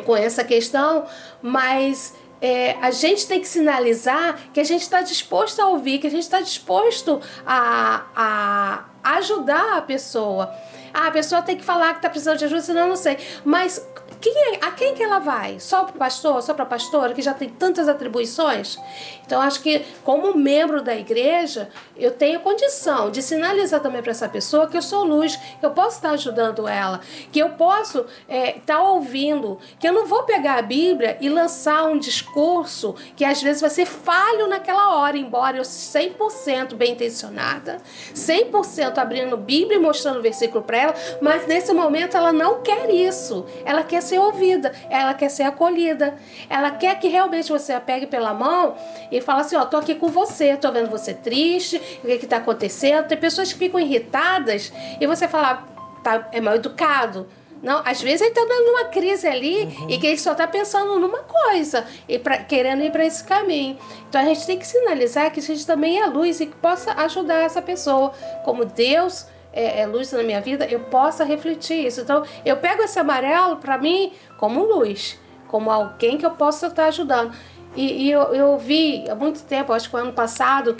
com essa questão, mas é, a gente tem que sinalizar que a gente está disposto a ouvir, que a gente está disposto a, a ajudar a pessoa. Ah, a pessoa tem que falar que está precisando de ajuda, senão eu não sei. Mas quem é, a quem que ela vai? Só para o pastor, só para a pastora, que já tem tantas atribuições? Então, acho que como membro da igreja, eu tenho condição de sinalizar também para essa pessoa que eu sou luz, que eu posso estar ajudando ela, que eu posso estar é, tá ouvindo, que eu não vou pegar a Bíblia e lançar um discurso que às vezes vai ser falho naquela hora, embora eu 100% bem intencionada, 100% abrindo Bíblia e mostrando o versículo para ela, mas nesse momento ela não quer isso. Ela quer ser ouvida, ela quer ser acolhida, ela quer que realmente você a pegue pela mão e fale assim: Ó, tô aqui com você, tô vendo você triste, o que que tá acontecendo? Tem pessoas que ficam irritadas e você fala, tá, é mal educado. Não, às vezes ele está dando uma crise ali uhum. e que ele só está pensando numa coisa e pra, querendo ir para esse caminho. Então a gente tem que sinalizar que a gente também é luz e que possa ajudar essa pessoa. Como Deus é, é, luz na minha vida, eu possa refletir isso. Então, eu pego esse amarelo para mim como luz, como alguém que eu possa estar ajudando. E, e eu, eu vi há muito tempo, acho que o ano passado,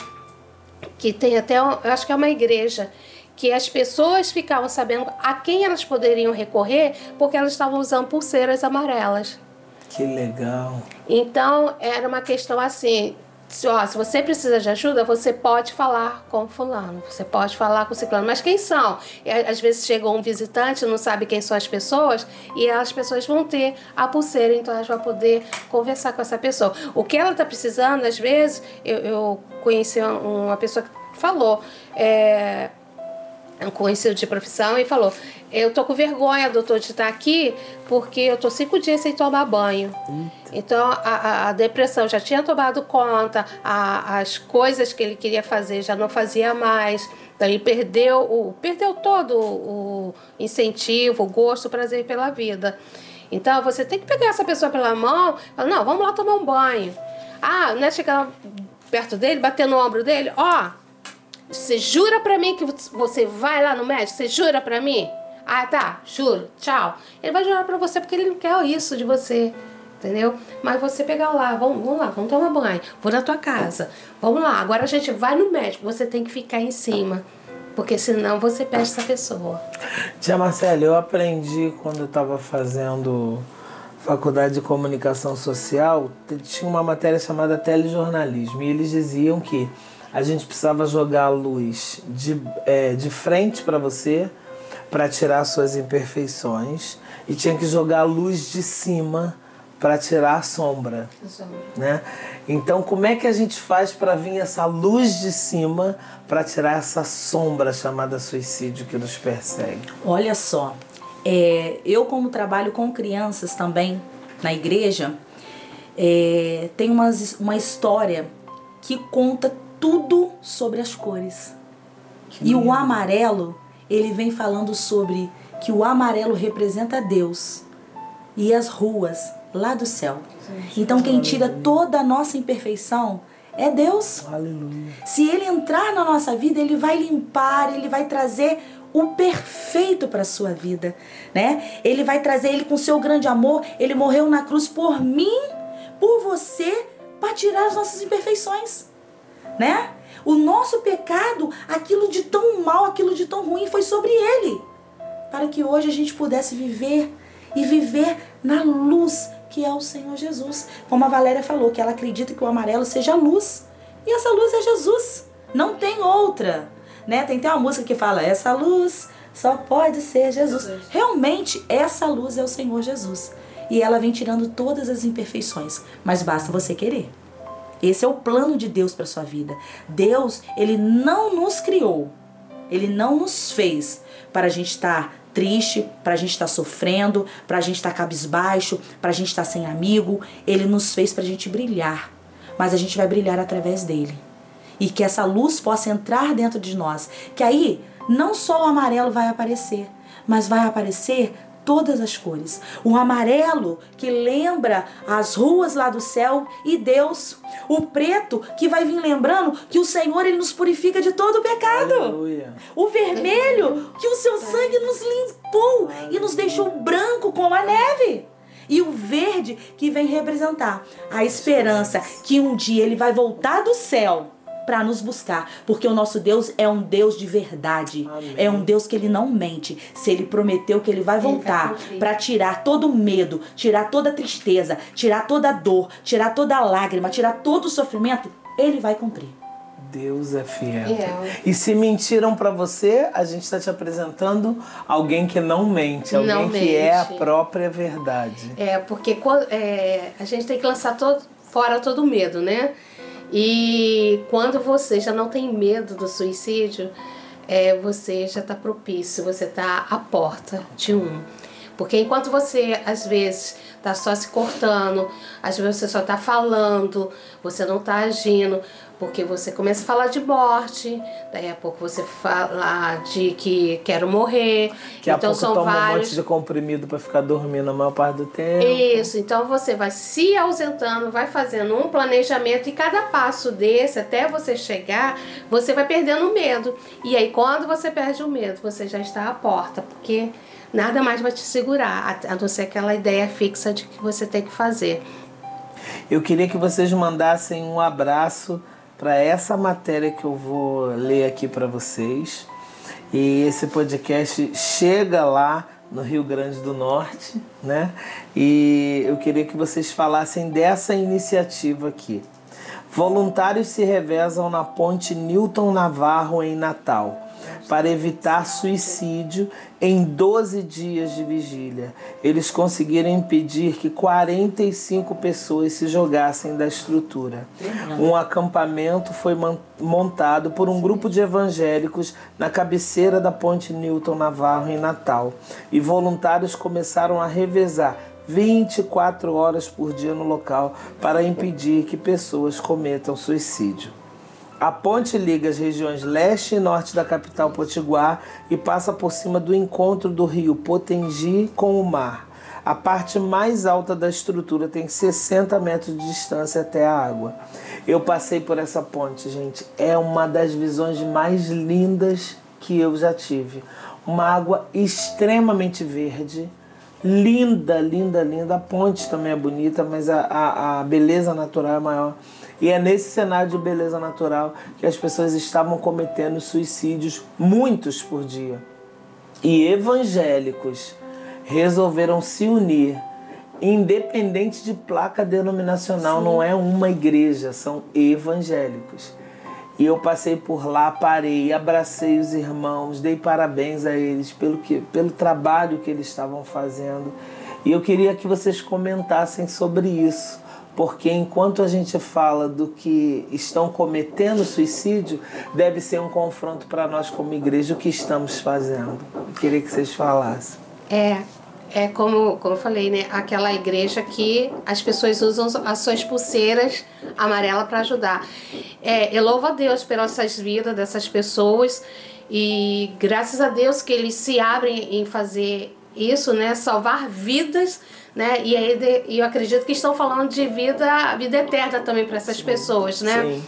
que tem até, eu acho que é uma igreja, que as pessoas ficavam sabendo a quem elas poderiam recorrer porque elas estavam usando pulseiras amarelas. Que legal. Então, era uma questão assim, se, ó, se você precisa de ajuda, você pode falar com fulano, você pode falar com ciclano. Mas quem são? E, às vezes chega um visitante, não sabe quem são as pessoas, e as pessoas vão ter a pulseira, então elas vão poder conversar com essa pessoa. O que ela está precisando, às vezes, eu, eu conheci uma pessoa que falou, é, um conhecido de profissão, e falou: Eu tô com vergonha, doutor, de estar aqui, porque eu tô cinco dias sem tomar banho. Então a, a, depressão já tinha tomado conta, a, as coisas que ele queria fazer já não fazia mais. Então ele perdeu, o, perdeu todo o incentivo, o gosto, o prazer pela vida. Então você tem que pegar essa pessoa pela mão e falar: Não, vamos lá tomar um banho. Ah, não é chegar perto dele, bater no ombro dele, ó. Oh, você jura pra mim que você vai lá no médico? Você jura pra mim? Ah, tá, juro, tchau. Ele vai jurar pra você porque ele não quer isso de você. Entendeu? Mas você pegar lá, vamos, vamos lá, vamos tomar banho, vou na tua casa, vamos lá, agora a gente vai no médico, você tem que ficar em cima, porque senão você perde essa pessoa. Tia Marcela, eu aprendi quando eu estava fazendo faculdade de comunicação social, tinha uma matéria chamada telejornalismo, e eles diziam que a gente precisava jogar a luz de, é, de frente para você para tirar suas imperfeições e tinha que jogar a luz de cima para tirar a sombra, a sombra, né? Então, como é que a gente faz para vir essa luz de cima para tirar essa sombra chamada suicídio que nos persegue? Olha só, é, eu como trabalho com crianças também na igreja, é, tem uma, uma história que conta tudo sobre as cores. Que e o amarelo, ele vem falando sobre que o amarelo representa Deus e as ruas lá do céu. Então quem tira toda a nossa imperfeição é Deus. Aleluia. Se ele entrar na nossa vida, ele vai limpar, ele vai trazer o perfeito para sua vida, né? Ele vai trazer ele com seu grande amor, ele morreu na cruz por mim, por você, para tirar as nossas imperfeições, né? O nosso pecado, aquilo de tão mal, aquilo de tão ruim foi sobre ele, para que hoje a gente pudesse viver e viver na luz que é o Senhor Jesus. Como a Valéria falou, que ela acredita que o amarelo seja a luz. E essa luz é Jesus. Não tem outra. Né? Tem até uma música que fala: essa luz só pode ser Jesus. Realmente, essa luz é o Senhor Jesus. E ela vem tirando todas as imperfeições. Mas basta você querer. Esse é o plano de Deus para sua vida. Deus, ele não nos criou. Ele não nos fez para a gente estar triste, para a gente estar sofrendo, para a gente estar cabisbaixo, para a gente estar sem amigo. Ele nos fez para a gente brilhar. Mas a gente vai brilhar através dele e que essa luz possa entrar dentro de nós. Que aí não só o amarelo vai aparecer, mas vai aparecer todas as cores. O amarelo que lembra as ruas lá do céu e Deus. O preto que vai vir lembrando que o Senhor ele nos purifica de todo o pecado. Aleluia. O vermelho que o seu sangue nos limpou e nos deixou branco como a neve. E o verde que vem representar a esperança que um dia ele vai voltar do céu para nos buscar, porque o nosso Deus é um Deus de verdade. Amém. É um Deus que ele não mente. Se ele prometeu que ele vai voltar para tirar todo o medo, tirar toda a tristeza, tirar toda a dor, tirar toda a lágrima, tirar todo o sofrimento, ele vai cumprir. Deus é fiel. É. E se mentiram para você, a gente está te apresentando alguém que não mente, alguém Não que é a mente. própria verdade. É, porque é, a gente tem que lançar todo, fora todo o medo, né? E quando você já não tem medo do suicídio, é, você já está propício, você está à porta de um. Porque enquanto você, às vezes, está só se cortando, às vezes você só está falando, você não está agindo, porque você começa a falar de morte, daí a pouco você fala de que quero morrer. Que a então pouco são toma um vários. monte de comprimido para ficar dormindo a maior parte do tempo. Isso, então você vai se ausentando, vai fazendo um planejamento e cada passo desse, até você chegar, você vai perdendo o medo. E aí, quando você perde o medo, você já está à porta, porque nada mais vai te segurar, a a não ser aquela ideia fixa de que você tem que fazer. Eu queria que vocês mandassem um abraço para essa matéria que eu vou ler aqui para vocês. E esse podcast chega lá no Rio Grande do Norte, né? E eu queria que vocês falassem dessa iniciativa aqui. Voluntários se revezam na ponte Newton Navarro em Natal para evitar suicídio em 12 dias de vigília. Eles conseguiram impedir que 45 pessoas se jogassem da estrutura. Um acampamento foi montado por um grupo de evangélicos na cabeceira da ponte Newton Navarro em Natal. E voluntários começaram a revezar 24 horas por dia no local para impedir que pessoas cometam suicídio. A ponte liga as regiões leste e norte da capital potiguar e passa por cima do encontro do rio Potengi com o mar. A parte mais alta da estrutura tem 60 metros de distância até a água. Eu passei por essa ponte, gente. É uma das visões mais lindas que eu já tive. Uma água extremamente verde, linda, linda, linda. A ponte também é bonita, mas a, a, a beleza natural é maior. E é nesse cenário de beleza natural que as pessoas estavam cometendo suicídios, muitos por dia. E evangélicos resolveram se unir, independente de placa denominacional, não é uma igreja, são evangélicos. E eu passei por lá, parei, abracei os irmãos, dei parabéns a eles pelo, que, pelo trabalho que eles estavam fazendo. E eu queria que vocês comentassem sobre isso, porque enquanto a gente fala do que estão cometendo suicídio, deve ser um confronto para nós como igreja o que estamos fazendo. Eu queria que vocês falassem. É, é como, como eu falei, né? Aquela igreja que as pessoas usam as suas pulseiras amarelas para ajudar. É, eu louvo a Deus pelas vidas dessas pessoas e graças a Deus que eles se abrem em fazer isso, né? Salvar vidas, né? E aí eu acredito que estão falando de vida, vida eterna também para essas pessoas, né? Sim.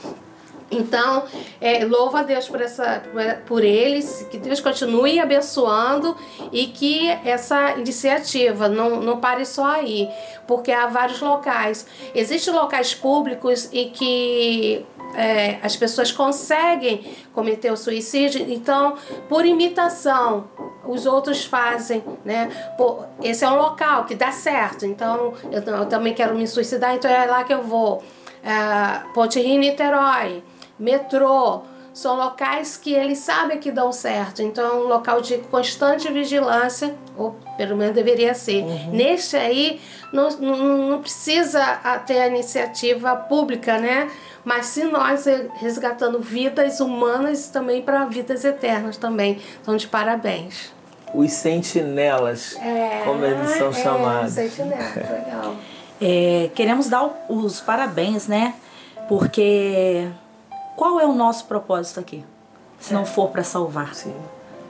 Então, é, louva a Deus por, essa, por eles, que Deus continue abençoando e que essa iniciativa não, não pare só aí, porque há vários locais. Existem locais públicos e que é, as pessoas conseguem cometer o suicídio, então, por imitação, os outros fazem, né? Pô, esse é um local que dá certo, então eu, eu também quero me suicidar, então é lá que eu vou. É, Ponte Rio Niterói, metrô, são locais que eles sabem que dão certo. Então é um local de constante vigilância, ou pelo menos deveria ser. Uhum. Neste aí, não, não, não, precisa ter a iniciativa pública, né? Mas se nós resgatando vidas humanas também para vidas eternas também. Então, de parabéns. Os sentinelas, é, como eles são é, chamados. Sentinelas, legal. É, queremos dar os parabéns, né? Porque qual é o nosso propósito aqui? Se não é. for para salvar. Sim.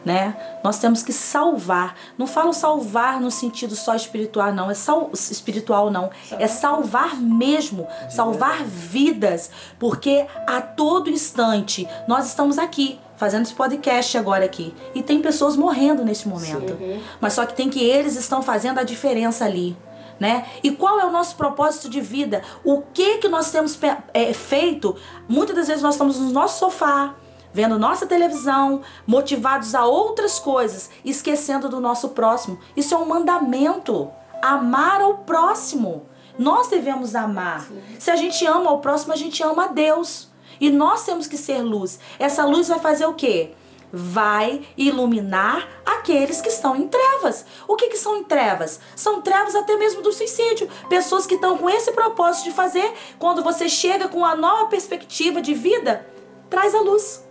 Né? Nós temos que salvar. Não falo salvar no sentido só espiritual, não. É sal, espiritual, não. É salvar mesmo. Salvar vidas. Porque a todo instante nós estamos aqui fazendo esse podcast agora aqui. E tem pessoas morrendo nesse momento. Sim. Mas só que tem que eles estão fazendo a diferença ali né? E qual é o nosso propósito de vida? O que que nós temos é, feito? Muitas das vezes nós estamos no nosso sofá, vendo nossa televisão, motivados a outras coisas, esquecendo do nosso próximo. Isso é um mandamento. Amar ao próximo. Nós devemos amar. Sim. Se a gente ama ao próximo, a gente ama a Deus. E nós temos que ser luz. Essa luz vai fazer o quê? Vai iluminar aqueles que estão em trevas. O que, que são em trevas? São trevas até mesmo do suicídio. Pessoas que estão com esse propósito de fazer, quando você chega com uma nova perspectiva de vida, traz a luz.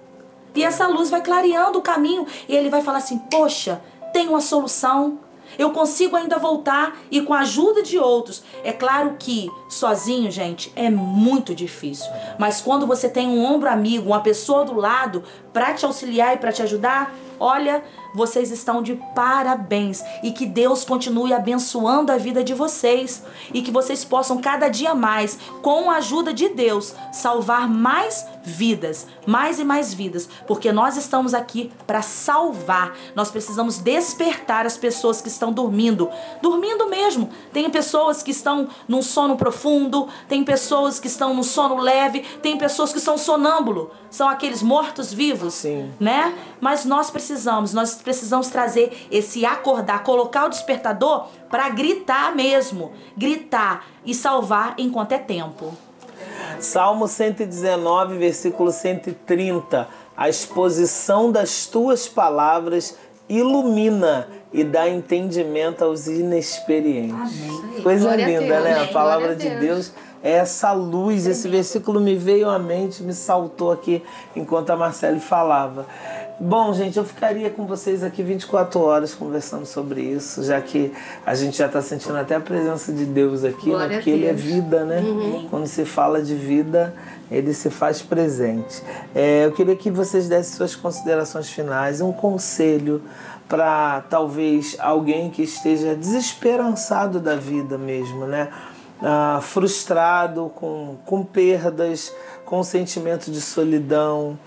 E essa luz vai clareando o caminho e ele vai falar assim: Poxa, tem uma solução eu consigo ainda voltar e com a ajuda de outros. É claro que sozinho, gente, é muito difícil. Mas quando você tem um ombro amigo, uma pessoa do lado para te auxiliar e para te ajudar, olha, vocês estão de parabéns. E que Deus continue abençoando a vida de vocês. E que vocês possam cada dia mais, com a ajuda de Deus, salvar mais vidas, mais e mais vidas, porque nós estamos aqui para salvar. Nós precisamos despertar as pessoas que estão dormindo, dormindo mesmo. Tem pessoas que estão num sono profundo, tem pessoas que estão no sono leve, tem pessoas que são sonâmbulo, são aqueles mortos vivos, né? Mas nós precisamos, nós precisamos trazer esse acordar, colocar o despertador para gritar mesmo, gritar e salvar enquanto é tempo. Salmo 119, versículo 130. A exposição das tuas palavras ilumina e dá entendimento aos inexperientes. Amém. Coisa Glória linda, Deus, né? A palavra de Deus. Deus é essa luz. Esse versículo me veio à mente, me saltou aqui enquanto a Marcele falava. Bom, gente, eu ficaria com vocês aqui 24 horas conversando sobre isso, já que a gente já está sentindo até a presença de Deus aqui, né? Porque Ele é vida, né? Uhum. Quando se fala de vida, ele se faz presente. É, eu queria que vocês dessem suas considerações finais, um conselho para talvez alguém que esteja desesperançado da vida mesmo, né? Ah, frustrado com, com perdas, com sentimento de solidão,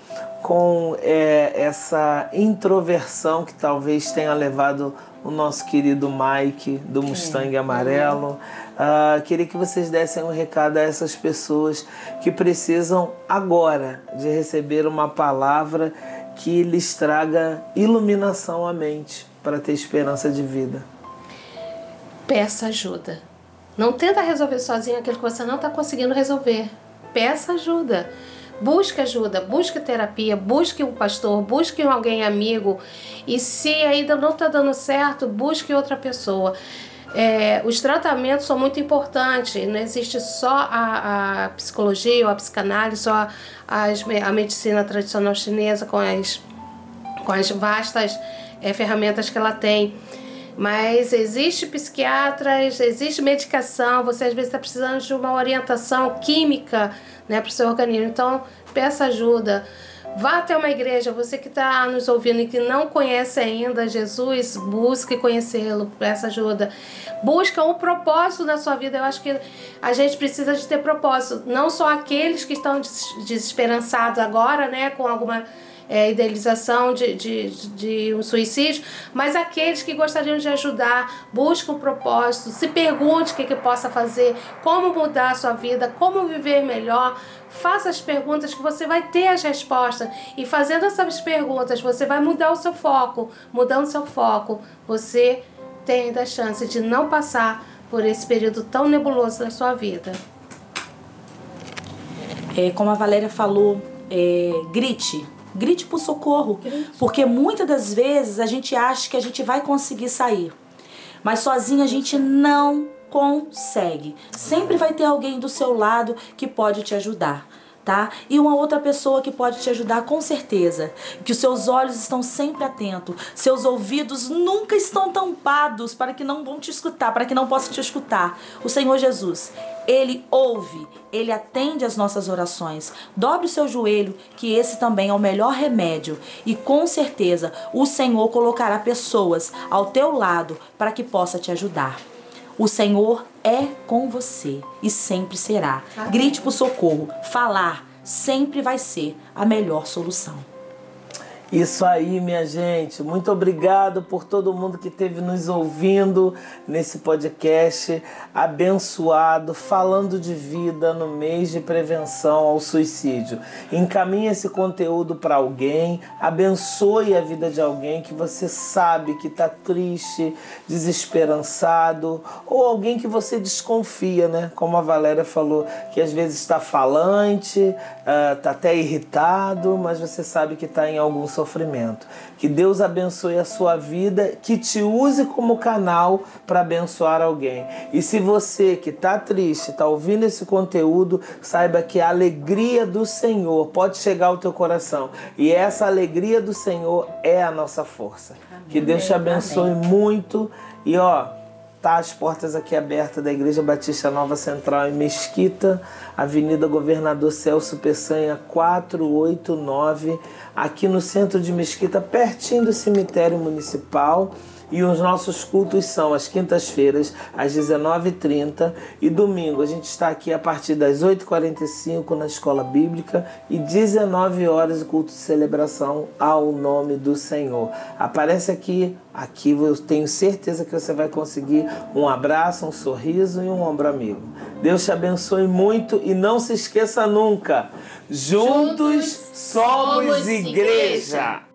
com é, essa introversão que talvez tenha levado o nosso querido Mike do Mustang Amarelo. Uh, queria que vocês dessem um recado a essas pessoas que precisam agora de receber uma palavra que lhes traga iluminação à mente para ter esperança de vida. Peça ajuda. Não tenta resolver sozinho aquilo que você não está conseguindo resolver. Peça ajuda. Busque ajuda, busque terapia, busque um pastor, busque alguém amigo. E se ainda não está dando certo, busque outra pessoa. É, os tratamentos são muito importantes, não existe só a, a psicologia ou a psicanálise, só as, a medicina tradicional chinesa com as, com as vastas é, ferramentas que ela tem. Mas existe psiquiatras, existe medicação, você às vezes está precisando de uma orientação química né, para o seu organismo. Então, peça ajuda. Vá até uma igreja, você que está nos ouvindo e que não conhece ainda Jesus, busque conhecê-lo, peça ajuda. Busca um propósito na sua vida. Eu acho que a gente precisa de ter propósito. Não só aqueles que estão desesperançados agora, né, com alguma é, idealização de, de, de, um suicídio, mas aqueles que gostariam de ajudar, buscam um propósito, se pergunte o que, que possa fazer, como mudar a sua vida, como viver melhor. Faça as perguntas que você vai ter as respostas. E fazendo essas perguntas, você vai mudar o seu foco. Mudando o seu foco, você tem ainda a chance de não passar por esse período tão nebuloso da sua vida. É, como a Valéria falou, é, grite, grite por socorro, porque muitas das vezes a gente acha que a gente vai conseguir sair, mas sozinho a gente não consegue. Sempre vai ter alguém do seu lado que pode te ajudar tá? E uma outra pessoa que pode te ajudar com certeza. Que os seus olhos estão sempre atentos, seus ouvidos nunca estão tampados para que não vão te escutar, para que não possam te escutar. O Senhor Jesus, ele ouve, ele atende as nossas orações. Dobre o seu joelho, que esse também é o melhor remédio. E com certeza o Senhor colocará pessoas ao teu lado para que possa te ajudar. O Senhor é com você e sempre será. Grite por socorro. Falar sempre vai ser a melhor solução. Isso aí, minha gente. Muito obrigado por todo mundo que esteve nos ouvindo nesse podcast abençoado, falando de vida no mês de prevenção ao suicídio. Encaminhe esse conteúdo para alguém, abençoe a vida de alguém que você sabe que está triste, desesperançado, ou alguém que você desconfia, né? Como a Valéria falou, que às vezes está falante, está uh, até irritado, mas você sabe que está em algum sofrimento. Que Deus abençoe a sua vida, que te use como canal para abençoar alguém. E se você que está triste, está ouvindo esse conteúdo, saiba que a alegria do Senhor pode chegar ao teu coração. E essa alegria do Senhor é a nossa força. Amém. Que Deus te abençoe Amém. muito. E ó, tá as portas aqui abertas da Igreja Batista Nova Central em Mesquita, Avenida Governador Celso Peçanha 489, aqui no centro de Mesquita, pertinho do cemitério municipal. E os nossos cultos são às quintas-feiras, às 19h30 e domingo. A gente está aqui a partir das 8h45 na escola bíblica e 19 horas o culto de celebração ao nome do Senhor. Aparece aqui, aqui eu tenho certeza que você vai conseguir um abraço, um sorriso e um ombro amigo. Deus te abençoe muito e não se esqueça nunca: juntos, somos igreja.